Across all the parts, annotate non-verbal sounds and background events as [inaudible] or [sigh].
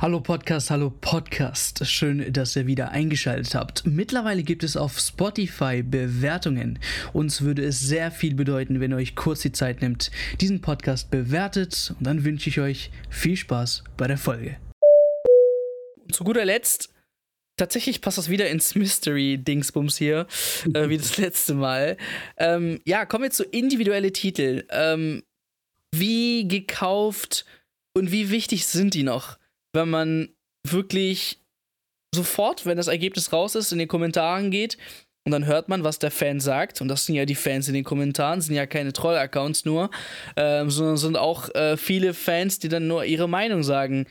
Hallo Podcast, hallo Podcast. Schön, dass ihr wieder eingeschaltet habt. Mittlerweile gibt es auf Spotify Bewertungen. Uns würde es sehr viel bedeuten, wenn ihr euch kurz die Zeit nimmt, diesen Podcast bewertet. Und dann wünsche ich euch viel Spaß bei der Folge. Und zu guter Letzt, tatsächlich passt das wieder ins Mystery-Dingsbums hier, äh, wie das letzte Mal. Ähm, ja, kommen wir zu individuelle Titel. Ähm, wie gekauft und wie wichtig sind die noch? Wenn man wirklich sofort, wenn das Ergebnis raus ist, in den Kommentaren geht und dann hört man, was der Fan sagt. Und das sind ja die Fans in den Kommentaren, sind ja keine Troll-Accounts nur, ähm, sondern sind auch äh, viele Fans, die dann nur ihre Meinung sagen.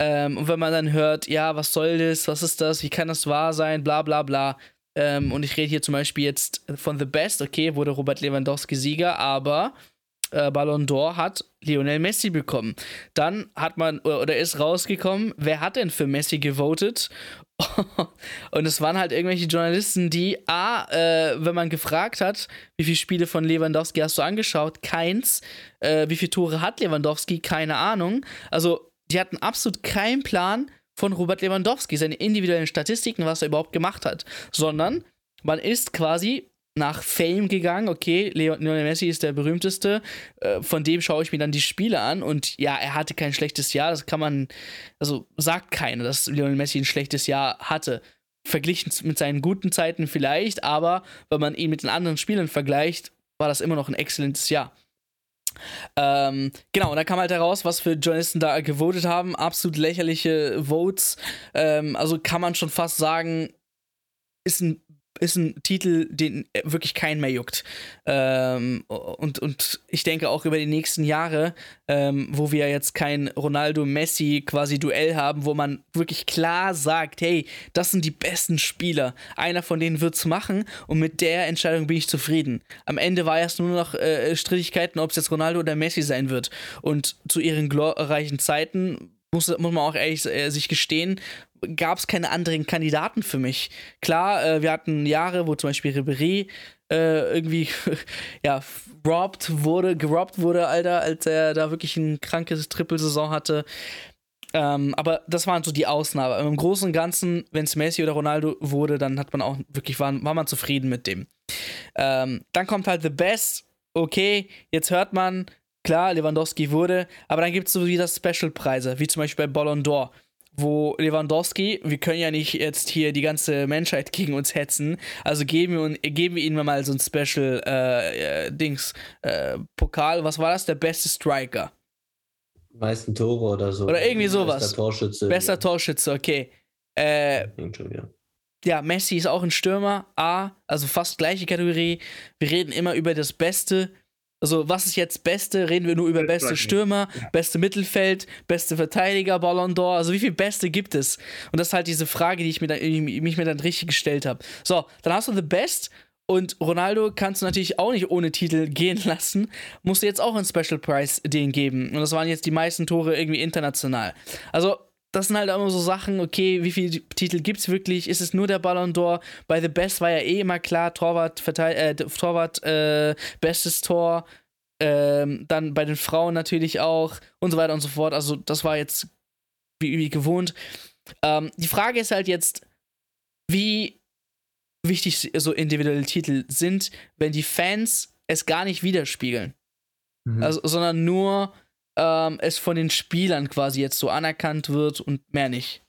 Ähm, und wenn man dann hört, ja, was soll das, was ist das, wie kann das wahr sein, bla bla bla. Ähm, und ich rede hier zum Beispiel jetzt von The Best, okay, wurde Robert Lewandowski Sieger, aber äh, Ballon d'Or hat Lionel Messi bekommen. Dann hat man, oder ist rausgekommen, wer hat denn für Messi gewotet? [laughs] und es waren halt irgendwelche Journalisten, die, A, äh, wenn man gefragt hat, wie viele Spiele von Lewandowski hast du angeschaut? Keins. Äh, wie viele Tore hat Lewandowski? Keine Ahnung. Also, die hatten absolut keinen Plan von Robert Lewandowski, seine individuellen Statistiken, was er überhaupt gemacht hat, sondern man ist quasi nach Fame gegangen. Okay, Lionel Messi ist der berühmteste. Äh, von dem schaue ich mir dann die Spiele an. Und ja, er hatte kein schlechtes Jahr. Das kann man, also sagt keiner, dass Lionel Messi ein schlechtes Jahr hatte. Verglichen mit seinen guten Zeiten vielleicht, aber wenn man ihn mit den anderen Spielern vergleicht, war das immer noch ein exzellentes Jahr. Ähm, genau, und da kam halt heraus, was für Journalisten da gewotet haben. Absolut lächerliche Votes. Ähm, also kann man schon fast sagen, ist ein ist ein Titel, den wirklich keinen mehr juckt. Ähm, und, und ich denke auch über die nächsten Jahre, ähm, wo wir jetzt kein Ronaldo-Messi quasi Duell haben, wo man wirklich klar sagt, hey, das sind die besten Spieler. Einer von denen wird's machen und mit der Entscheidung bin ich zufrieden. Am Ende war erst nur noch äh, Strittigkeiten, ob es jetzt Ronaldo oder Messi sein wird. Und zu ihren glorreichen Zeiten muss, muss man auch ehrlich äh, sich gestehen, gab es keine anderen Kandidaten für mich. Klar, äh, wir hatten Jahre, wo zum Beispiel Ribéry äh, irgendwie [laughs] ja, robbed wurde, gerobbt wurde, Alter, als er da wirklich ein krankes Triple-Saison hatte. Ähm, aber das waren so die Ausnahmen. Im Großen und Ganzen, wenn es Messi oder Ronaldo wurde, dann hat man auch wirklich, war, war man zufrieden mit dem. Ähm, dann kommt halt The Best. Okay, jetzt hört man, klar, Lewandowski wurde, aber dann gibt es so wieder Special-Preise, wie zum Beispiel bei Ballon d'Or wo Lewandowski, wir können ja nicht jetzt hier die ganze Menschheit [laughs] gegen uns hetzen, also geben wir, geben wir ihnen mal so ein Special äh, äh, Dings, äh, Pokal, was war das? Der beste Striker. Meisten Tore oder so. Oder irgendwie sowas. Bester Torschütze. Bester ja. Torschütze, okay. Äh, ja, Messi ist auch ein Stürmer, A, also fast gleiche Kategorie. Wir reden immer über das Beste. Also, was ist jetzt Beste? Reden wir nur über beste Stürmer, beste Mittelfeld, beste Verteidiger, Ballon d'Or. Also, wie viele Beste gibt es? Und das ist halt diese Frage, die ich mir dann, mich mir dann richtig gestellt habe. So, dann hast du The Best und Ronaldo kannst du natürlich auch nicht ohne Titel gehen [laughs] lassen. Musst du jetzt auch einen Special Prize den geben. Und das waren jetzt die meisten Tore irgendwie international. Also, das sind halt immer so Sachen, okay, wie viele Titel gibt es wirklich? Ist es nur der Ballon d'Or? Bei The Best war ja eh immer klar, Torwart, Verteil äh, Torwart, äh, bestes Tor. Ähm, dann bei den Frauen natürlich auch und so weiter und so fort. Also, das war jetzt wie, wie gewohnt. Ähm, die Frage ist halt jetzt, wie wichtig so individuelle Titel sind, wenn die Fans es gar nicht widerspiegeln. Mhm. Also, sondern nur ähm, es von den Spielern quasi jetzt so anerkannt wird und mehr nicht.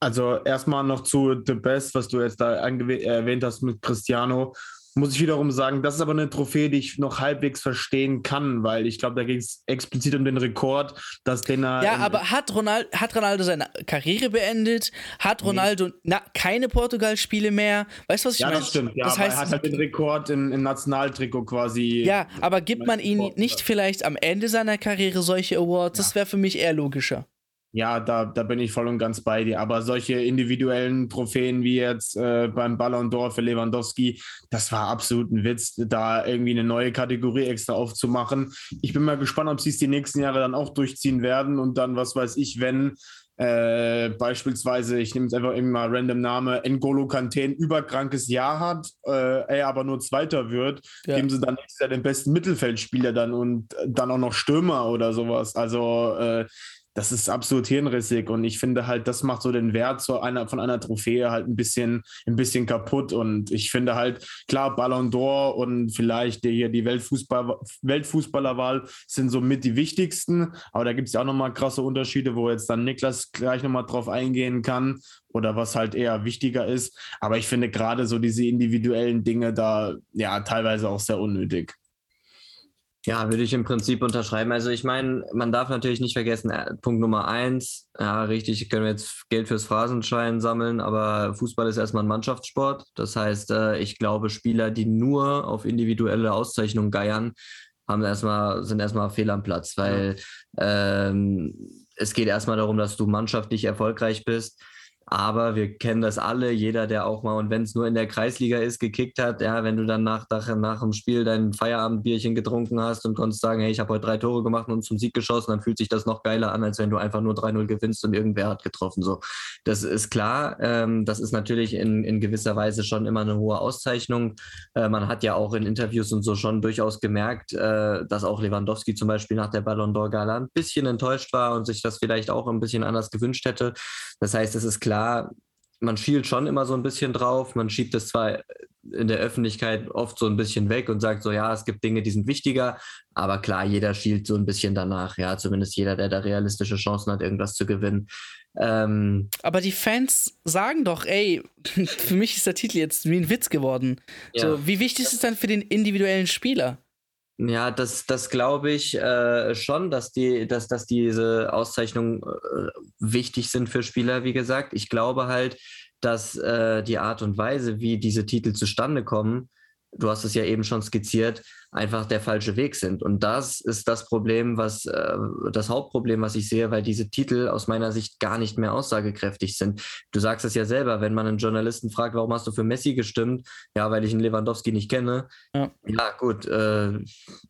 Also erstmal noch zu The Best, was du jetzt da erwähnt hast mit Cristiano muss ich wiederum sagen, das ist aber eine Trophäe, die ich noch halbwegs verstehen kann, weil ich glaube, da ging es explizit um den Rekord, dass den er. Ja, aber hat Ronaldo, hat Ronaldo seine Karriere beendet? Hat Ronaldo nee. na, keine Portugal-Spiele mehr? Weißt du, was ich meine? Ja, das stimmt. Ja, das heißt, er hat halt den Rekord im, im Nationaltrikot quasi. Ja, aber gibt man ihm nicht vielleicht am Ende seiner Karriere solche Awards? Ja. Das wäre für mich eher logischer. Ja, da, da bin ich voll und ganz bei dir. Aber solche individuellen Trophäen wie jetzt äh, beim Ballon d'Or für Lewandowski, das war absolut ein Witz, da irgendwie eine neue Kategorie extra aufzumachen. Ich bin mal gespannt, ob sie es die nächsten Jahre dann auch durchziehen werden und dann, was weiß ich, wenn äh, beispielsweise, ich nehme jetzt einfach irgendwie mal random Name, N'Golo Kante ein überkrankes Jahr hat, äh, er aber nur Zweiter wird, ja. geben sie dann nächstes Jahr den besten Mittelfeldspieler dann und dann auch noch Stürmer oder sowas. Also äh, das ist absolut hirnrissig und ich finde halt, das macht so den Wert so einer, von einer Trophäe halt ein bisschen, ein bisschen kaputt und ich finde halt, klar, Ballon d'Or und vielleicht die, hier die Weltfußball, Weltfußballerwahl sind somit die wichtigsten, aber da gibt es ja auch nochmal krasse Unterschiede, wo jetzt dann Niklas gleich nochmal drauf eingehen kann oder was halt eher wichtiger ist, aber ich finde gerade so diese individuellen Dinge da ja teilweise auch sehr unnötig. Ja, würde ich im Prinzip unterschreiben. Also ich meine, man darf natürlich nicht vergessen, äh, Punkt Nummer eins, ja, richtig, können wir jetzt Geld fürs Phrasenschein sammeln, aber Fußball ist erstmal ein Mannschaftssport. Das heißt, äh, ich glaube, Spieler, die nur auf individuelle Auszeichnungen geiern, haben erstmal, sind erstmal fehl am Platz, weil ja. ähm, es geht erstmal darum, dass du mannschaftlich erfolgreich bist. Aber wir kennen das alle, jeder, der auch mal, und wenn es nur in der Kreisliga ist, gekickt hat, ja, wenn du dann nach, nach, nach dem Spiel dein Feierabendbierchen getrunken hast und konntest sagen, hey, ich habe heute drei Tore gemacht und zum Sieg geschossen, dann fühlt sich das noch geiler an, als wenn du einfach nur 3-0 gewinnst und irgendwer hat getroffen. So, das ist klar. Ähm, das ist natürlich in, in gewisser Weise schon immer eine hohe Auszeichnung. Äh, man hat ja auch in Interviews und so schon durchaus gemerkt, äh, dass auch Lewandowski zum Beispiel nach der Ballon d'Or Gala ein bisschen enttäuscht war und sich das vielleicht auch ein bisschen anders gewünscht hätte. Das heißt, es ist klar, klar, man schielt schon immer so ein bisschen drauf. Man schiebt es zwar in der Öffentlichkeit oft so ein bisschen weg und sagt so, ja, es gibt Dinge, die sind wichtiger. Aber klar, jeder schielt so ein bisschen danach. Ja, zumindest jeder, der da realistische Chancen hat, irgendwas zu gewinnen. Ähm, aber die Fans sagen doch, ey, [laughs] für mich ist der Titel jetzt wie ein Witz geworden. Ja. So, wie wichtig ist es dann für den individuellen Spieler? Ja, das, das glaube ich äh, schon, dass, die, dass, dass diese Auszeichnungen äh, wichtig sind für Spieler, wie gesagt. Ich glaube halt, dass äh, die Art und Weise, wie diese Titel zustande kommen, du hast es ja eben schon skizziert, einfach der falsche Weg sind. Und das ist das Problem, was äh, das Hauptproblem, was ich sehe, weil diese Titel aus meiner Sicht gar nicht mehr aussagekräftig sind. Du sagst es ja selber, wenn man einen Journalisten fragt, warum hast du für Messi gestimmt? Ja, weil ich einen Lewandowski nicht kenne. Ja, ja gut, äh,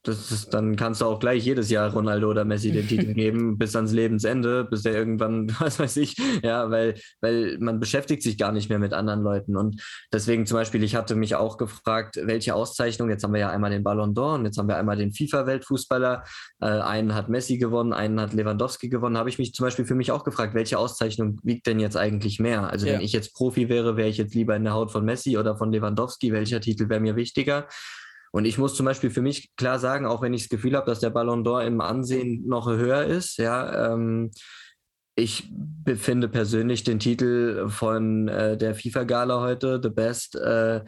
das ist, dann kannst du auch gleich jedes Jahr Ronaldo oder Messi den Titel [laughs] geben, bis ans Lebensende, bis der irgendwann, [laughs] was weiß ich, ja, weil, weil man beschäftigt sich gar nicht mehr mit anderen Leuten. Und deswegen zum Beispiel, ich hatte mich auch gefragt, welche Auszeichnung, jetzt haben wir ja einmal den Ballon d'Or und jetzt haben wir einmal den FIFA-Weltfußballer. Äh, einen hat Messi gewonnen, einen hat Lewandowski gewonnen. Habe ich mich zum Beispiel für mich auch gefragt, welche Auszeichnung wiegt denn jetzt eigentlich mehr? Also ja. wenn ich jetzt Profi wäre, wäre ich jetzt lieber in der Haut von Messi oder von Lewandowski. Welcher Titel wäre mir wichtiger? Und ich muss zum Beispiel für mich klar sagen, auch wenn ich das Gefühl habe, dass der Ballon d'Or im Ansehen noch höher ist, ja, ähm, ich befinde persönlich den Titel von äh, der FIFA-Gala heute, The Best, äh,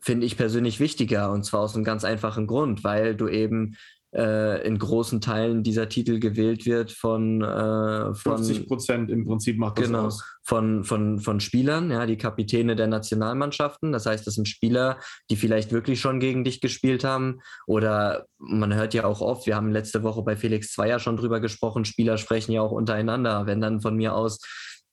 finde ich persönlich wichtiger. Und zwar aus einem ganz einfachen Grund, weil du eben äh, in großen Teilen dieser Titel gewählt wird von, äh, von 50 Prozent im Prinzip macht das genau, aus. Von, von, von Spielern, ja, die Kapitäne der Nationalmannschaften. Das heißt, das sind Spieler, die vielleicht wirklich schon gegen dich gespielt haben. Oder man hört ja auch oft, wir haben letzte Woche bei Felix Zweier schon drüber gesprochen, Spieler sprechen ja auch untereinander. Wenn dann von mir aus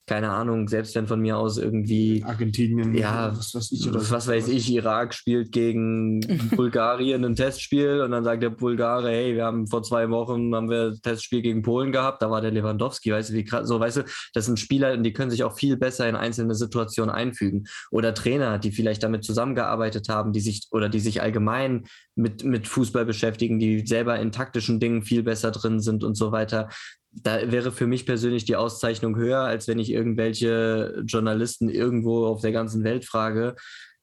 keine Ahnung, selbst wenn von mir aus irgendwie Argentinien, ja, was, weiß ich, oder was weiß ich, Irak spielt gegen [laughs] Bulgarien ein Testspiel und dann sagt der Bulgare, hey, wir haben vor zwei Wochen haben wir ein Testspiel gegen Polen gehabt, da war der Lewandowski, weißt du, wie krass, so, weißt du, das sind Spieler, die können sich auch viel besser in einzelne Situationen einfügen. Oder Trainer, die vielleicht damit zusammengearbeitet haben, die sich oder die sich allgemein mit, mit Fußball beschäftigen, die selber in taktischen Dingen viel besser drin sind und so weiter da wäre für mich persönlich die Auszeichnung höher, als wenn ich irgendwelche Journalisten irgendwo auf der ganzen Welt frage.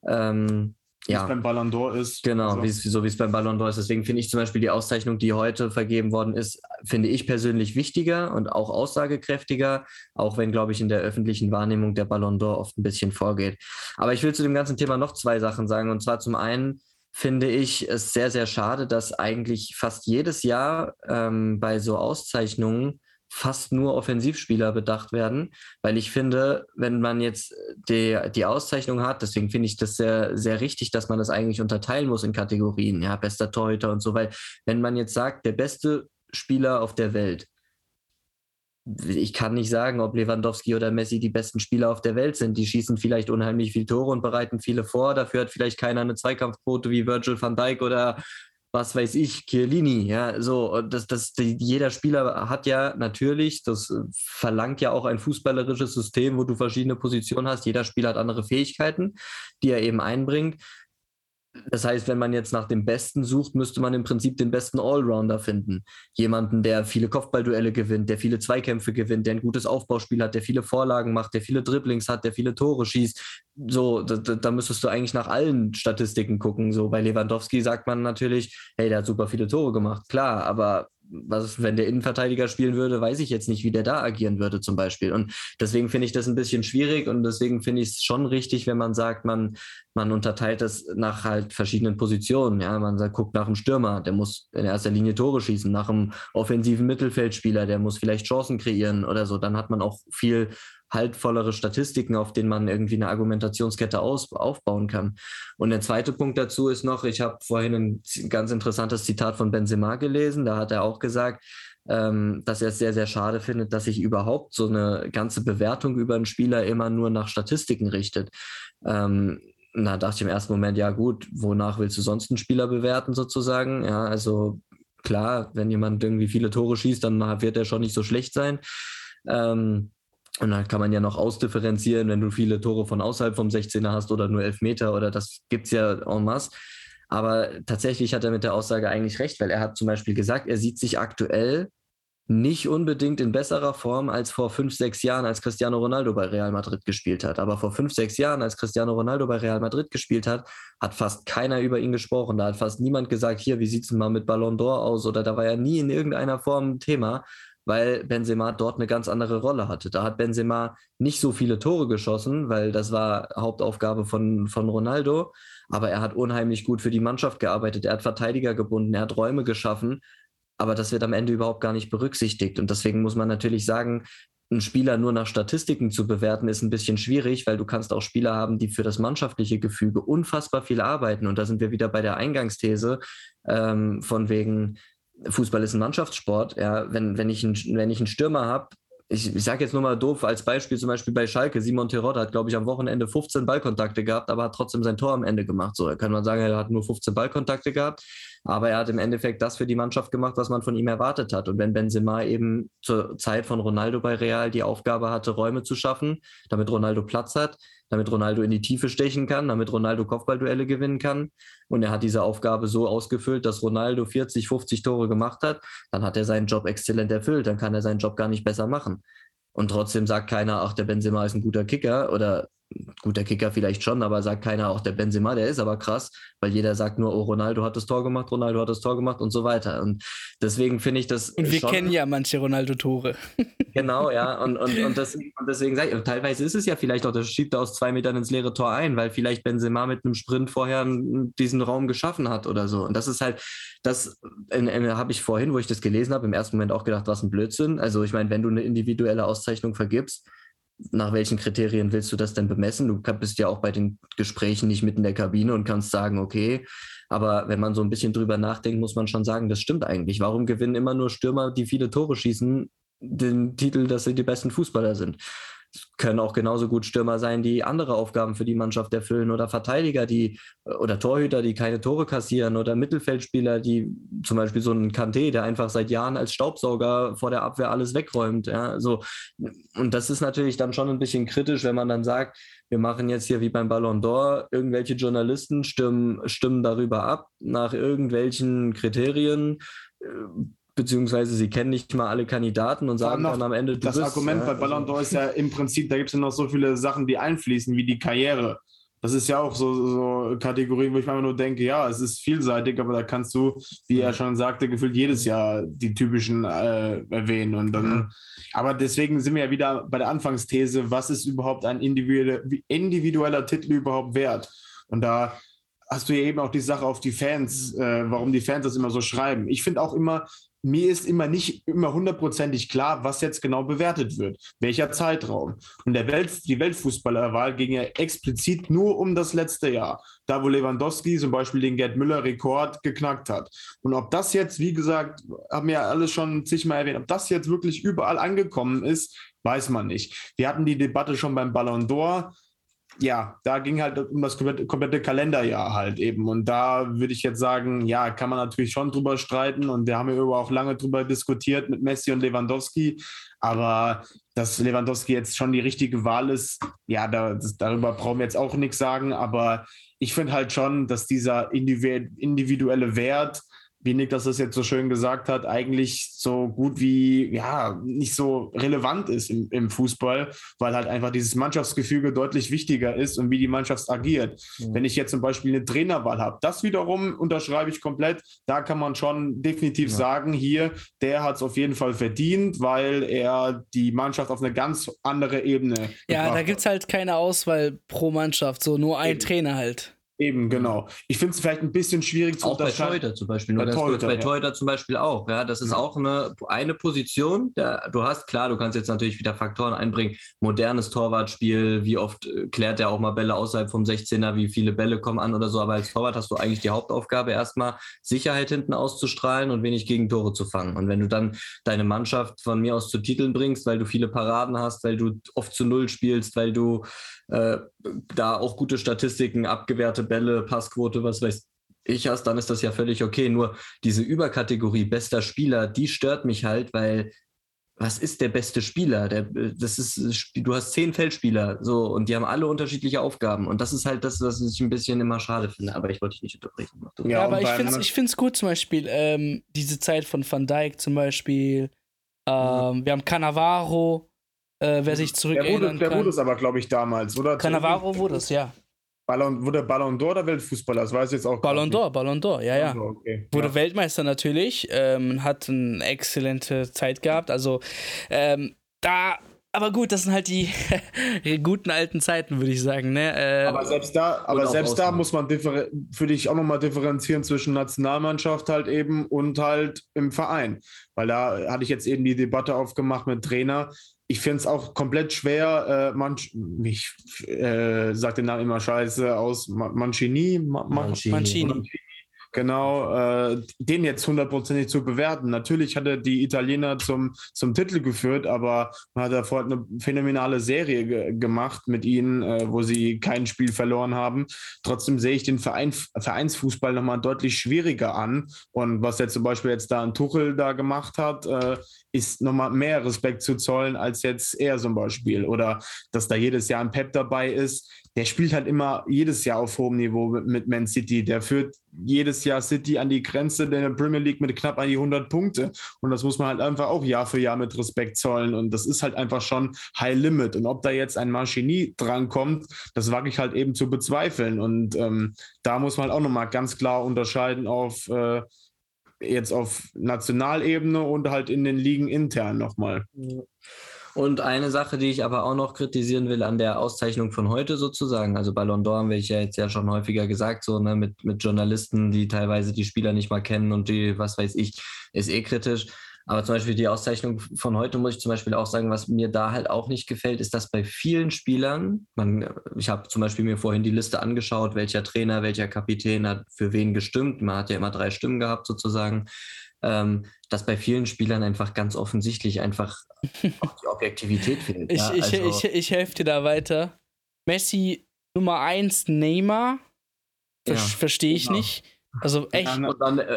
Ähm, wie ja. es beim Ballon d'Or ist. Genau, also. so wie es beim Ballon d'Or ist. Deswegen finde ich zum Beispiel die Auszeichnung, die heute vergeben worden ist, finde ich persönlich wichtiger und auch aussagekräftiger, auch wenn, glaube ich, in der öffentlichen Wahrnehmung der Ballon d'Or oft ein bisschen vorgeht. Aber ich will zu dem ganzen Thema noch zwei Sachen sagen. Und zwar zum einen finde ich es sehr, sehr schade, dass eigentlich fast jedes Jahr ähm, bei so Auszeichnungen fast nur Offensivspieler bedacht werden, weil ich finde, wenn man jetzt die, die Auszeichnung hat, deswegen finde ich das sehr, sehr richtig, dass man das eigentlich unterteilen muss in Kategorien, ja, bester Torhüter und so, weil wenn man jetzt sagt, der beste Spieler auf der Welt, ich kann nicht sagen, ob Lewandowski oder Messi die besten Spieler auf der Welt sind. Die schießen vielleicht unheimlich viele Tore und bereiten viele vor. Dafür hat vielleicht keiner eine Zweikampfquote wie Virgil van Dijk oder was weiß ich, Chiellini. Ja, so, das, das, die, jeder Spieler hat ja natürlich, das verlangt ja auch ein fußballerisches System, wo du verschiedene Positionen hast. Jeder Spieler hat andere Fähigkeiten, die er eben einbringt Das heißt, wenn man jetzt nach dem Besten sucht, müsste man im Prinzip den besten Allrounder finden. Jemanden, der viele Kopfballduelle gewinnt, der viele Zweikämpfe gewinnt, der ein gutes Aufbauspiel hat, der viele Vorlagen macht, der viele Dribblings hat, der viele Tore schießt. So, da, da müsstest du eigentlich nach allen Statistiken gucken. So bei Lewandowski sagt man natürlich, hey, der hat super viele Tore gemacht. Klar, aber was, wenn der Innenverteidiger spielen würde, weiß ich jetzt nicht, wie der da agieren würde zum Beispiel. Und deswegen finde ich das ein bisschen schwierig und deswegen finde ich es schon richtig, wenn man sagt, man, man unterteilt das nach halt verschiedenen Positionen. Ja, man sagt, guckt nach dem Stürmer, der muss in erster Linie Tore schießen, nach einem offensiven Mittelfeldspieler, der muss vielleicht Chancen kreieren oder so. Dann hat man auch viel haltvollere Statistiken, auf denen man irgendwie eine Argumentationskette aus, aufbauen kann. Und der zweite Punkt dazu ist noch, ich habe vorhin ein ganz interessantes Zitat von Benzema gelesen, da hat er auch gesagt, ähm, dass er es sehr, sehr schade findet, dass sich überhaupt so eine ganze Bewertung über einen Spieler immer nur nach Statistiken richtet. Ähm, na, dachte ich im ersten Moment, ja gut, wonach willst du sonst einen Spieler bewerten sozusagen? Ja, also klar, wenn jemand irgendwie viele Tore schießt, dann wird er schon nicht so schlecht sein. Ähm, und dann kann man ja noch ausdifferenzieren, wenn du viele Tore von außerhalb vom 16er hast oder nur Elfmeter oder das gibt es ja en masse. Aber tatsächlich hat er mit der Aussage eigentlich recht, weil er hat zum Beispiel gesagt, er sieht sich aktuell nicht unbedingt in besserer Form als vor fünf, sechs Jahren, als Cristiano Ronaldo bei Real Madrid gespielt hat. Aber vor fünf, sechs Jahren, als Cristiano Ronaldo bei Real Madrid gespielt hat, hat fast keiner über ihn gesprochen. Da hat fast niemand gesagt, hier, wie sieht es mal mit Ballon d'Or aus? Oder da war er nie in irgendeiner Form ein Thema weil Benzema dort eine ganz andere Rolle hatte. Da hat Benzema nicht so viele Tore geschossen, weil das war Hauptaufgabe von, von Ronaldo, aber er hat unheimlich gut für die Mannschaft gearbeitet. Er hat Verteidiger gebunden, er hat Räume geschaffen, aber das wird am Ende überhaupt gar nicht berücksichtigt. Und deswegen muss man natürlich sagen, einen Spieler nur nach Statistiken zu bewerten, ist ein bisschen schwierig, weil du kannst auch Spieler haben, die für das mannschaftliche Gefüge unfassbar viel arbeiten. Und da sind wir wieder bei der Eingangsthese ähm, von wegen, Fußball ist ein Mannschaftssport. Ja, wenn, wenn, ich, wenn ich einen Stürmer habe, ich, ich sage jetzt nur mal doof als Beispiel, zum Beispiel bei Schalke, Simon Terodde hat, glaube ich, am Wochenende 15 Ballkontakte gehabt, aber hat trotzdem sein Tor am Ende gemacht. So, da kann man sagen, er hat nur 15 Ballkontakte gehabt, aber er hat im Endeffekt das für die Mannschaft gemacht, was man von ihm erwartet hat. Und wenn Benzema eben zur Zeit von Ronaldo bei Real die Aufgabe hatte, Räume zu schaffen, damit Ronaldo Platz hat, damit Ronaldo in die Tiefe stechen kann, damit Ronaldo Kopfballduelle gewinnen kann. Und er hat diese Aufgabe so ausgefüllt, dass Ronaldo 40, 50 Tore gemacht hat. Dann hat er seinen Job exzellent erfüllt. Dann kann er seinen Job gar nicht besser machen. Und trotzdem sagt keiner, ach, der Benzema ist ein guter Kicker oder guter Kicker vielleicht schon, aber sagt keiner auch der Benzema, der ist aber krass, weil jeder sagt nur, oh, Ronaldo hat das Tor gemacht, Ronaldo hat das Tor gemacht und so weiter. Und deswegen finde ich das. Und wir schon, kennen ja manche Ronaldo-Tore. [laughs] Genau, ja. Und, und, und, das, und deswegen sage ich, teilweise ist es ja vielleicht auch, das schiebt er aus zwei Metern ins leere Tor ein, weil vielleicht Benzema mit einem Sprint vorher diesen Raum geschaffen hat oder so. Und das ist halt, das habe ich vorhin, wo ich das gelesen habe, im ersten Moment auch gedacht, was ein Blödsinn. Also ich meine, wenn du eine individuelle Auszeichnung vergibst, nach welchen Kriterien willst du das denn bemessen? Du bist ja auch bei den Gesprächen nicht mitten in der Kabine und kannst sagen, okay, aber wenn man so ein bisschen drüber nachdenkt, muss man schon sagen, das stimmt eigentlich. Warum gewinnen immer nur Stürmer, die viele Tore schießen, den Titel, dass sie die besten Fußballer sind? Können auch genauso gut Stürmer sein, die andere Aufgaben für die Mannschaft erfüllen oder Verteidiger, die oder Torhüter, die keine Tore kassieren oder Mittelfeldspieler, die zum Beispiel so ein Kanté, der einfach seit Jahren als Staubsauger vor der Abwehr alles wegräumt. Ja, so. Und das ist natürlich dann schon ein bisschen kritisch, wenn man dann sagt, wir machen jetzt hier wie beim Ballon d'Or, irgendwelche Journalisten stimmen, stimmen darüber ab, nach irgendwelchen Kriterien beziehungsweise sie kennen nicht mal alle Kandidaten und sagen dann am Ende, du Das bist, Argument ja, bei Ballon d'Or ist ja im Prinzip, da gibt es ja noch so viele Sachen, die einfließen, wie die Karriere. Das ist ja auch so, so Kategorien, wo ich mir nur denke, ja, es ist vielseitig, aber da kannst du, wie er schon sagte, gefühlt jedes Jahr die typischen äh, erwähnen. Und dann, mhm. Aber deswegen sind wir ja wieder bei der Anfangsthese, was ist überhaupt ein individueller, individueller Titel überhaupt wert? Und da hast du ja eben auch die Sache auf die Fans, äh, warum die Fans das immer so schreiben. Ich finde auch immer, mir ist immer nicht immer hundertprozentig klar, was jetzt genau bewertet wird, welcher Zeitraum. Und der Welt, die Weltfußballerwahl ging ja explizit nur um das letzte Jahr, da wo Lewandowski zum Beispiel den Gerd Müller-Rekord geknackt hat. Und ob das jetzt, wie gesagt, haben wir ja alles schon zigmal erwähnt, ob das jetzt wirklich überall angekommen ist, weiß man nicht. Wir hatten die Debatte schon beim Ballon d'Or ja, da ging halt um das komplette, komplette, Kalenderjahr halt eben. Und da würde ich jetzt sagen, ja, kann man natürlich schon drüber streiten. Und wir haben ja auch lange drüber diskutiert mit Messi und Lewandowski. Aber dass Lewandowski jetzt schon die richtige Wahl ist, ja, da, das, darüber brauchen wir jetzt auch nichts sagen, aber ich finde halt schon, dass dieser individuelle Wert wie Nick das jetzt so schön gesagt hat, eigentlich so gut wie, ja, nicht so relevant ist im, im Fußball, weil halt einfach dieses Mannschaftsgefüge deutlich wichtiger ist und wie die Mannschaft agiert. Mhm. Wenn ich jetzt zum Beispiel eine Trainerwahl habe, das wiederum unterschreibe ich komplett. Da kann man schon definitiv ja. sagen, hier, der hat es auf jeden Fall verdient, weil er die Mannschaft auf eine ganz andere Ebene. Ja, da gibt es halt keine Auswahl pro Mannschaft, so nur ein Eben. Trainer halt. Eben, genau. Ich finde es vielleicht ein bisschen schwierig zu auch unterscheiden. Bei Torhüter zum Beispiel. Bei Torhüter, bei Torhüter ja. zum Beispiel auch. Ja, das ist ja. auch eine, eine Position. Der, du hast, klar, du kannst jetzt natürlich wieder Faktoren einbringen. Modernes Torwartspiel, wie oft äh, klärt er auch mal Bälle außerhalb vom 16er, wie viele Bälle kommen an oder so. Aber als Torwart hast du eigentlich die Hauptaufgabe, erstmal Sicherheit hinten auszustrahlen und wenig Gegentore zu fangen. Und wenn du dann deine Mannschaft von mir aus zu Titeln bringst, weil du viele Paraden hast, weil du oft zu Null spielst, weil du äh, da auch gute Statistiken, abgewehrte Bälle, Passquote, was weiß ich hast, dann ist das ja völlig okay. Nur diese Überkategorie bester Spieler, die stört mich halt, weil was ist der beste Spieler? Der, das ist, du hast zehn Feldspieler, so, und die haben alle unterschiedliche Aufgaben. Und das ist halt das, was ich ein bisschen immer schade finde. Aber ich wollte dich nicht unterbrechen. Ja, ja aber ich finde es ich gut, zum Beispiel, ähm, diese Zeit von Van Dijk zum Beispiel. Ähm, mhm. Wir haben Cannavaro, äh, wer sich zurück der wurde, der wurde es aber, glaube ich, damals, oder? Cannavaro wurde es, ja. Ballon, wurde Ballon d'Or oder Weltfußballer? Das weiß ich jetzt auch Ballon d'Or, Ballon d'Or, ja, ja. Okay. Wurde ja. Weltmeister natürlich, ähm, hat eine exzellente Zeit gehabt. Also, ähm, da aber gut, das sind halt die [laughs] guten alten Zeiten, würde ich sagen. Ne? Äh, aber selbst da, aber selbst da muss man für dich auch nochmal differenzieren zwischen Nationalmannschaft halt eben und halt im Verein. Weil da hatte ich jetzt eben die Debatte aufgemacht mit Trainer ich finde es auch komplett schwer, äh, man, ich äh, sage den Namen immer scheiße aus, Mancini, Mancini. Mancini. Genau, äh, den jetzt hundertprozentig zu bewerten. Natürlich hat er die Italiener zum, zum Titel geführt, aber man hat davor eine phänomenale Serie ge gemacht mit ihnen, äh, wo sie kein Spiel verloren haben. Trotzdem sehe ich den Verein, Vereinsfußball nochmal deutlich schwieriger an. Und was er zum Beispiel jetzt da ein Tuchel da gemacht hat, äh, ist nochmal mehr Respekt zu zollen als jetzt er zum Beispiel. Oder dass da jedes Jahr ein Pep dabei ist. Der spielt halt immer jedes Jahr auf hohem Niveau mit Man City. Der führt jedes Jahr City an die Grenze der Premier League mit knapp an die 100 Punkte. Und das muss man halt einfach auch Jahr für Jahr mit Respekt zollen. Und das ist halt einfach schon High Limit. Und ob da jetzt ein Maschini drankommt, das wage ich halt eben zu bezweifeln. Und ähm, da muss man halt auch nochmal ganz klar unterscheiden auf äh, jetzt auf Nationalebene und halt in den Ligen intern nochmal. Und eine Sache, die ich aber auch noch kritisieren will an der Auszeichnung von heute sozusagen, also Ballon d'Or haben wir ja jetzt ja schon häufiger gesagt, so ne, mit, mit Journalisten, die teilweise die Spieler nicht mal kennen und die, was weiß ich, ist eh kritisch. Aber zum Beispiel die Auszeichnung von heute muss ich zum Beispiel auch sagen, was mir da halt auch nicht gefällt, ist, dass bei vielen Spielern, man, ich habe zum Beispiel mir vorhin die Liste angeschaut, welcher Trainer, welcher Kapitän hat für wen gestimmt. Man hat ja immer drei Stimmen gehabt sozusagen. Ähm, dass bei vielen Spielern einfach ganz offensichtlich einfach die Objektivität [laughs] fehlt. ich, ja? ich, also, ich, ich helfe dir da weiter. Messi Nummer 1 Neymar. Ver ja, Verstehe ich genau. nicht. Also echt. Äh,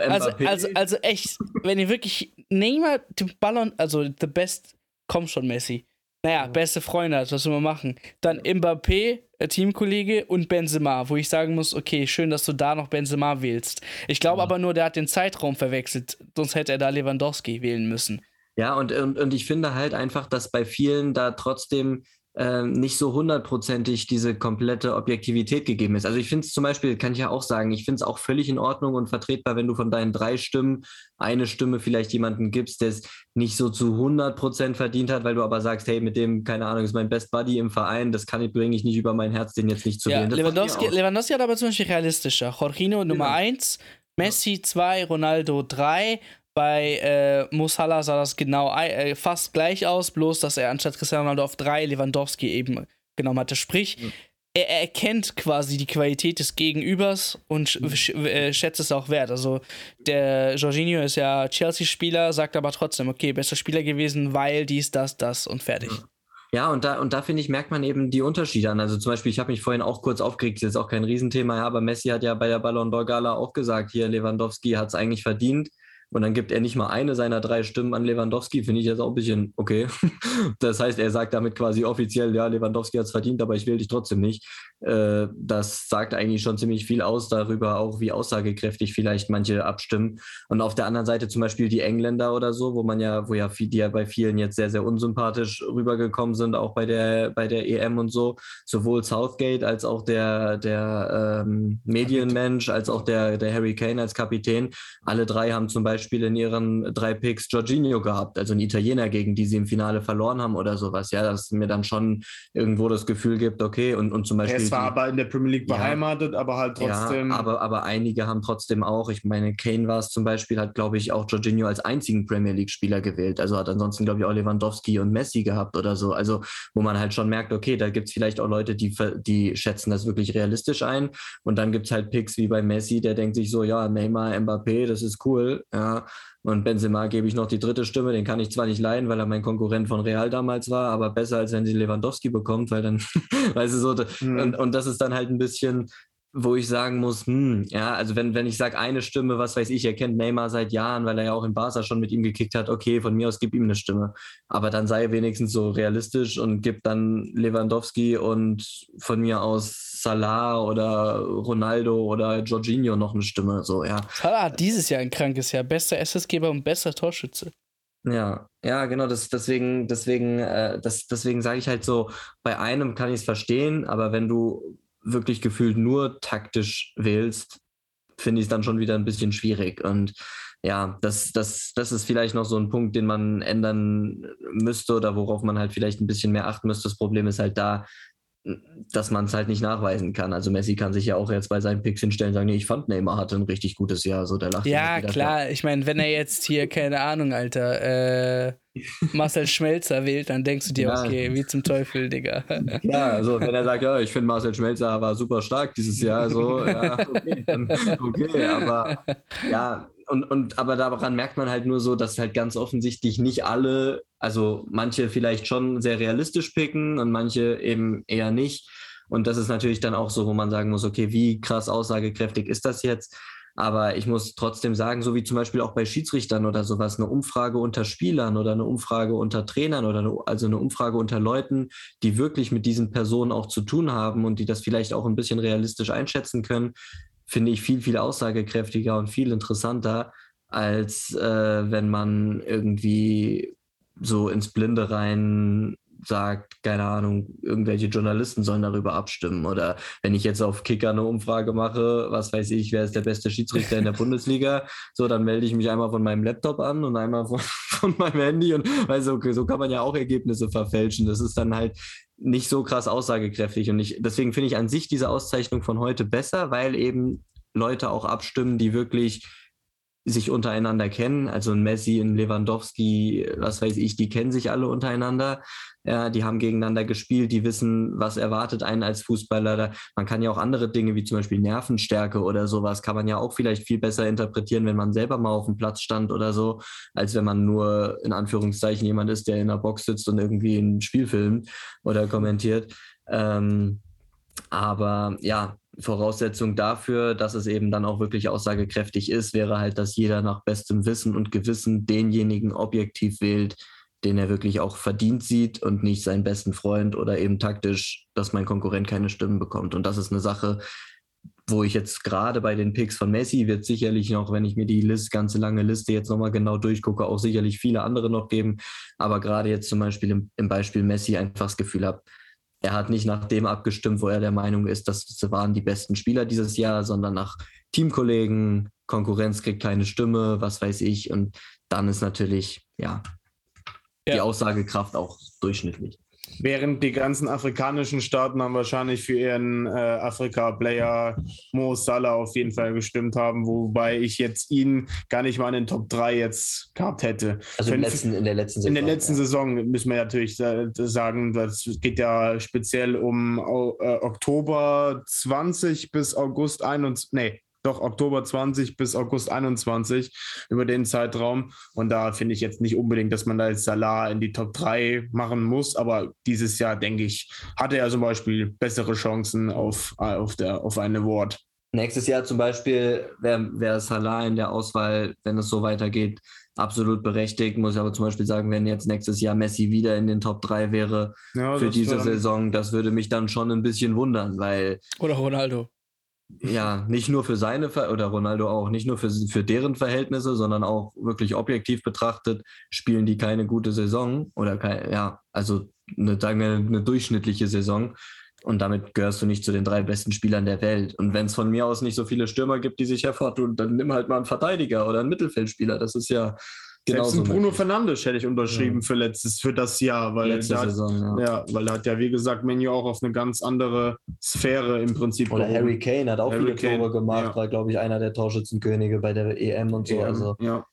also, also, also echt, wenn ihr wirklich Neymar den Ballon, also the best, komm schon, Messi. Naja, ja. beste Freunde, hat, was soll man machen? Dann Mbappé, äh, Teamkollege und Benzema, wo ich sagen muss, okay, schön, dass du da noch Benzema wählst. Ich glaube ja. aber nur, der hat den Zeitraum verwechselt, sonst hätte er da Lewandowski wählen müssen. Ja, und, und, und ich finde halt einfach, dass bei vielen da trotzdem äh, nicht so hundertprozentig diese komplette Objektivität gegeben ist. Also ich finde es zum Beispiel, kann ich ja auch sagen, ich finde es auch völlig in Ordnung und vertretbar, wenn du von deinen drei Stimmen eine Stimme vielleicht jemanden gibst, der es nicht so zu 100% verdient hat, weil du aber sagst, hey, mit dem, keine Ahnung, ist mein Best Buddy im Verein, das kann ich, bringe ich nicht über mein Herz, den jetzt nicht zu ja, wählen. Lewandowski, Lewandowski hat aber zum Beispiel realistischer. Jorginho Nummer 1, genau. Messi 2, Ronaldo 3 bei äh, Mo Salah sah das genau äh, fast gleich aus, bloß dass er anstatt Cristiano Ronaldo auf drei Lewandowski eben genommen hatte. Sprich, mhm. er, er erkennt quasi die Qualität des Gegenübers und mhm. sch äh, schätzt es auch wert. Also der Jorginho ist ja Chelsea-Spieler, sagt aber trotzdem, okay, bester Spieler gewesen, weil dies, das, das und fertig. Mhm. Ja, und da, und da finde ich, merkt man eben die Unterschiede an. Also zum Beispiel, ich habe mich vorhin auch kurz aufgeregt, das ist auch kein Riesenthema, ja, aber Messi hat ja bei der Ballon d'Or Gala auch gesagt, hier Lewandowski hat es eigentlich verdient und dann gibt er nicht mal eine seiner drei Stimmen an Lewandowski, finde ich jetzt auch ein bisschen okay. [laughs] Das heißt, er sagt damit quasi offiziell, ja, Lewandowski hat es verdient, aber ich will dich trotzdem nicht. Äh, das sagt eigentlich schon ziemlich viel aus darüber, auch wie aussagekräftig vielleicht manche abstimmen. Und auf der anderen Seite zum Beispiel die Engländer oder so, wo man ja, wo ja die ja bei vielen jetzt sehr, sehr unsympathisch rübergekommen sind, auch bei der, bei der EM und so. Sowohl Southgate als auch der, der ähm, Medienmensch, als auch der, der Harry Kane als Kapitän. Alle drei haben zum Beispiel in ihren drei Picks Jorginho gehabt, also ein Italiener, gegen die sie im Finale verloren haben oder sowas. Ja, dass mir dann schon irgendwo das Gefühl gibt, okay, und, und zum Beispiel. Es war aber in der Premier League beheimatet, ja, aber halt trotzdem. Ja, aber, aber einige haben trotzdem auch, ich meine, Kane war es zum Beispiel, hat, glaube ich, auch Jorginho als einzigen Premier League-Spieler gewählt. Also hat ansonsten, glaube ich, auch Lewandowski und Messi gehabt oder so. Also, wo man halt schon merkt, okay, da gibt es vielleicht auch Leute, die, die schätzen das wirklich realistisch ein. Und dann gibt es halt Picks wie bei Messi, der denkt sich so, ja, Neymar, Mbappé, das ist cool. Ja. Und Benzema gebe ich noch die dritte Stimme, den kann ich zwar nicht leiden, weil er mein Konkurrent von Real damals war, aber besser als wenn sie Lewandowski bekommt, weil dann, [laughs] weißt du so, mhm. und, und das ist dann halt ein bisschen, wo ich sagen muss, hm, ja, also wenn, wenn ich sage eine Stimme, was weiß ich, er kennt Neymar seit Jahren, weil er ja auch in Barca schon mit ihm gekickt hat, okay, von mir aus gib ihm eine Stimme. Aber dann sei wenigstens so realistisch und gib dann Lewandowski und von mir aus Salah oder Ronaldo oder Jorginho noch eine Stimme. So, ja. Salah hat dieses Jahr ein krankes Jahr. Bester Assistgeber und bester Torschütze. Ja, ja, genau, das, deswegen, deswegen, äh, das, deswegen sage ich halt so, bei einem kann ich es verstehen, aber wenn du wirklich gefühlt nur taktisch wählst, finde ich es dann schon wieder ein bisschen schwierig. Und ja, das, das, das ist vielleicht noch so ein Punkt, den man ändern müsste oder worauf man halt vielleicht ein bisschen mehr achten müsste. Das Problem ist halt da, dass man es halt nicht nachweisen kann. Also Messi kann sich ja auch jetzt bei seinen Picks hinstellen und sagen, nee, ich fand Neymar hatte ein richtig gutes Jahr. So, der lacht ja, klar. Klar. Ich meine, wenn er jetzt hier, keine Ahnung, Alter, äh, [laughs] Marcel Schmelzer wählt, dann denkst du dir, ja. okay, wie zum Teufel, Digga. Ja, also wenn er sagt, ja, ich finde Marcel Schmelzer war super stark dieses Jahr, so, ja, okay, dann, okay, aber ja, und, und aber daran merkt man halt nur so, dass halt ganz offensichtlich nicht alle, also manche vielleicht schon sehr realistisch picken und manche eben eher nicht. Und das ist natürlich dann auch so, wo man sagen muss, okay, wie krass aussagekräftig ist das jetzt? Aber ich muss trotzdem sagen, so wie zum Beispiel auch bei Schiedsrichtern oder sowas, eine Umfrage unter Spielern oder eine Umfrage unter Trainern oder eine, also eine Umfrage unter Leuten, die wirklich mit diesen Personen auch zu tun haben und die das vielleicht auch ein bisschen realistisch einschätzen können, finde ich viel, viel aussagekräftiger und viel interessanter, als äh, wenn man irgendwie so ins Blinde rein sagt, keine Ahnung, irgendwelche Journalisten sollen darüber abstimmen. Oder wenn ich jetzt auf Kicker eine Umfrage mache, was weiß ich, wer ist der beste Schiedsrichter in der [laughs] Bundesliga, so, dann melde ich mich einmal von meinem Laptop an und einmal von, [laughs] von meinem Handy und weiß, okay, so kann man ja auch Ergebnisse verfälschen. Das ist dann halt nicht so krass aussagekräftig. Und ich, deswegen finde ich an sich diese Auszeichnung von heute besser, weil eben Leute auch abstimmen, die wirklich sich untereinander kennen. Also ein Messi, ein Lewandowski, was weiß ich, die kennen sich alle untereinander. Ja, die haben gegeneinander gespielt, die wissen, was erwartet einen als Fußballer. Man kann ja auch andere Dinge wie zum Beispiel Nervenstärke oder sowas, kann man ja auch vielleicht viel besser interpretieren, wenn man selber mal auf dem Platz stand oder so, als wenn man nur in Anführungszeichen jemand ist, der in der Box sitzt und irgendwie ein Spiel filmt oder kommentiert. Ähm, aber ja, Voraussetzung dafür, dass es eben dann auch wirklich aussagekräftig ist, wäre halt, dass jeder nach bestem Wissen und Gewissen denjenigen objektiv wählt, den er wirklich auch verdient sieht und nicht seinen besten Freund oder eben taktisch, dass mein Konkurrent keine Stimmen bekommt. Und das ist eine Sache, wo ich jetzt gerade bei den Picks von Messi wird sicherlich noch, wenn ich mir die List, ganze lange Liste jetzt nochmal genau durchgucke, auch sicherlich viele andere noch geben. Aber gerade jetzt zum Beispiel im, im Beispiel Messi einfach das Gefühl habe, er hat nicht nach dem abgestimmt, wo er der Meinung ist, das waren die besten Spieler dieses Jahr, sondern nach Teamkollegen, Konkurrenz kriegt keine Stimme, was weiß ich. Und dann ist natürlich, ja, ja. die Aussagekraft auch durchschnittlich. Während die ganzen afrikanischen Staaten haben wahrscheinlich für ihren äh, Afrika-Player Mo Salah auf jeden Fall gestimmt haben, wobei ich jetzt ihn gar nicht mal in den Top 3 jetzt gehabt hätte. Also letzten, in der letzten Saison. In der letzten ja. Saison müssen wir natürlich sagen, das geht ja speziell um äh, Oktober 20 bis August 21, nee, doch Oktober 20 bis August 21 über den Zeitraum. Und da finde ich jetzt nicht unbedingt, dass man da jetzt Salah in die Top 3 machen muss. Aber dieses Jahr, denke ich, hatte er zum Beispiel bessere Chancen auf, auf, der, auf einen Award. Nächstes Jahr zum Beispiel wäre wär Salah in der Auswahl, wenn es so weitergeht, absolut berechtigt. Muss ich aber zum Beispiel sagen, wenn jetzt nächstes Jahr Messi wieder in den Top 3 wäre ja, für diese Saison, das würde mich dann schon ein bisschen wundern, weil. Oder Ronaldo. Ja, nicht nur für seine Ver oder Ronaldo auch, nicht nur für, für deren Verhältnisse, sondern auch wirklich objektiv betrachtet, spielen die keine gute Saison oder kein, ja, also eine, sagen eine durchschnittliche Saison. Und damit gehörst du nicht zu den drei besten Spielern der Welt. Und wenn es von mir aus nicht so viele Stürmer gibt, die sich hervortun, dann nimm halt mal einen Verteidiger oder einen Mittelfeldspieler. Das ist ja Genau Selbst Bruno Fernandes hätte ich unterschrieben ja. für letztes, für das Jahr, weil Letzte hat, Saison, ja. ja. weil er hat ja wie gesagt Menu auch auf eine ganz andere Sphäre im Prinzip. Oder gehoben. Harry Kane hat auch Harry viele Kane, Tore gemacht, ja. war glaube ich einer der Torschützenkönige bei der EM und so. EM, also ja.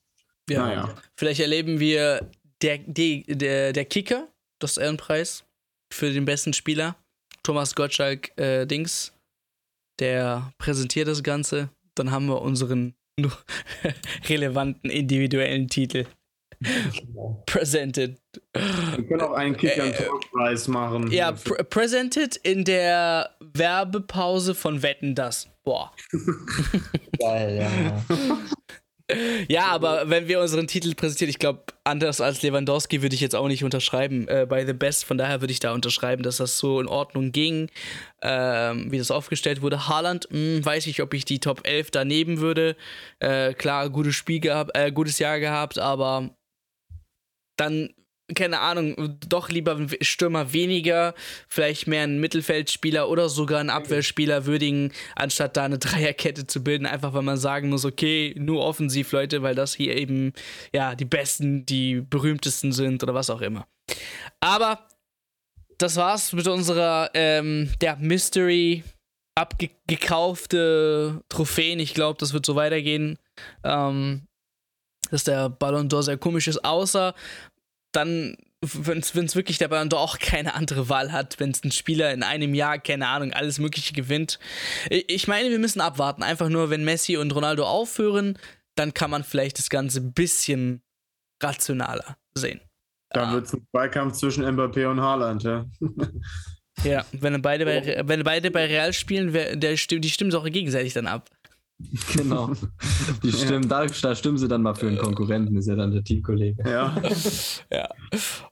Ja. Naja. Vielleicht erleben wir der, die, der, der Kicker, das Ehrenpreis für den besten Spieler. Thomas Gottschalk äh, Dings, der präsentiert das Ganze. Dann haben wir unseren [laughs] relevanten individuellen Titel. Genau. Presented. Wir können auch einen Kick and äh, Preis machen. Ja, pr presented in der Werbepause von Wetten das. Boah. [laughs] Geil, ja. Ja, aber wenn wir unseren Titel präsentieren, ich glaube, anders als Lewandowski würde ich jetzt auch nicht unterschreiben äh, bei The Best. Von daher würde ich da unterschreiben, dass das so in Ordnung ging, ähm, wie das aufgestellt wurde. Haaland, mh, hm, weiß ich, ob ich die Top 11 daneben würde. Äh, klar, gutes Spiel gehabt, äh, gutes Jahr gehabt, aber dann keine Ahnung, doch lieber Stürmer weniger, vielleicht mehr einen Mittelfeldspieler oder sogar einen Abwehrspieler würdigen, anstatt da eine [laughs] Dreierkette zu bilden, einfach weil man sagen muss, okay, nur offensiv, Leute, weil das hier eben, ja, die besten, die berühmtesten sind oder was auch immer. Aber das war's mit unserer, ähm, der Mystery abgekaufte Trophäen. Ich glaube, das wird so weitergehen. Ähm, dass der Ballon d'Or sehr komisch ist, außer dann, wenn es wirklich der Ballon auch keine andere Wahl hat, wenn es ein Spieler in einem Jahr, keine Ahnung, alles Mögliche gewinnt. Ich meine, wir müssen abwarten. Einfach nur, wenn Messi und Ronaldo aufhören, dann kann man vielleicht das Ganze ein bisschen rationaler sehen. Da ah. wird es ein Zweikampf zwischen Mbappé und Haaland, ja. ja, wenn beide bei, [laughs] wenn beide bei Real spielen, der, die stimmen sich auch gegenseitig dann ab. Genau. [laughs] Die stimmen, da, da, stimmen sie dann mal für einen Konkurrenten, ist ja dann der Teamkollege. Ja. [laughs] ja.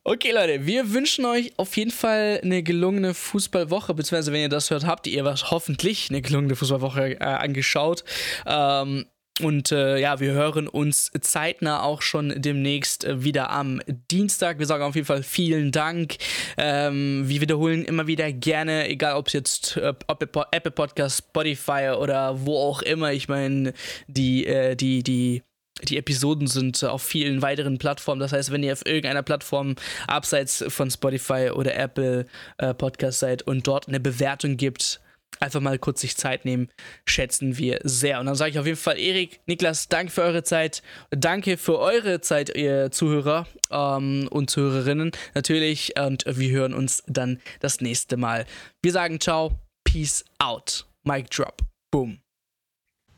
Okay, Leute, wir wünschen euch auf jeden Fall eine gelungene Fußballwoche, beziehungsweise wenn ihr das hört, habt ihr was hoffentlich eine gelungene Fußballwoche äh, angeschaut. Ähm, und äh, ja, wir hören uns zeitnah auch schon demnächst äh, wieder am Dienstag. Wir sagen auf jeden Fall vielen Dank. Ähm, wir wiederholen immer wieder gerne, egal ob es jetzt äh, Apple Podcast, Spotify oder wo auch immer. Ich meine, die, äh, die, die die Episoden sind auf vielen weiteren Plattformen. Das heißt, wenn ihr auf irgendeiner Plattform abseits von Spotify oder Apple äh, Podcast seid und dort eine Bewertung gibt, einfach mal kurz sich Zeit nehmen, schätzen wir sehr. Und dann sage ich auf jeden Fall, Erik, Niklas, danke für eure Zeit. Danke für eure Zeit, ihr Zuhörer ähm, und Zuhörerinnen natürlich. Und wir hören uns dann das nächste Mal. Wir sagen ciao, peace out. Mic drop. Boom.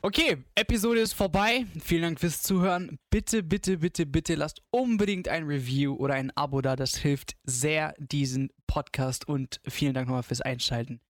Okay, Episode ist vorbei. Vielen Dank fürs Zuhören. Bitte, bitte, bitte, bitte lasst unbedingt ein Review oder ein Abo da. Das hilft sehr diesen Podcast und vielen Dank nochmal fürs Einschalten.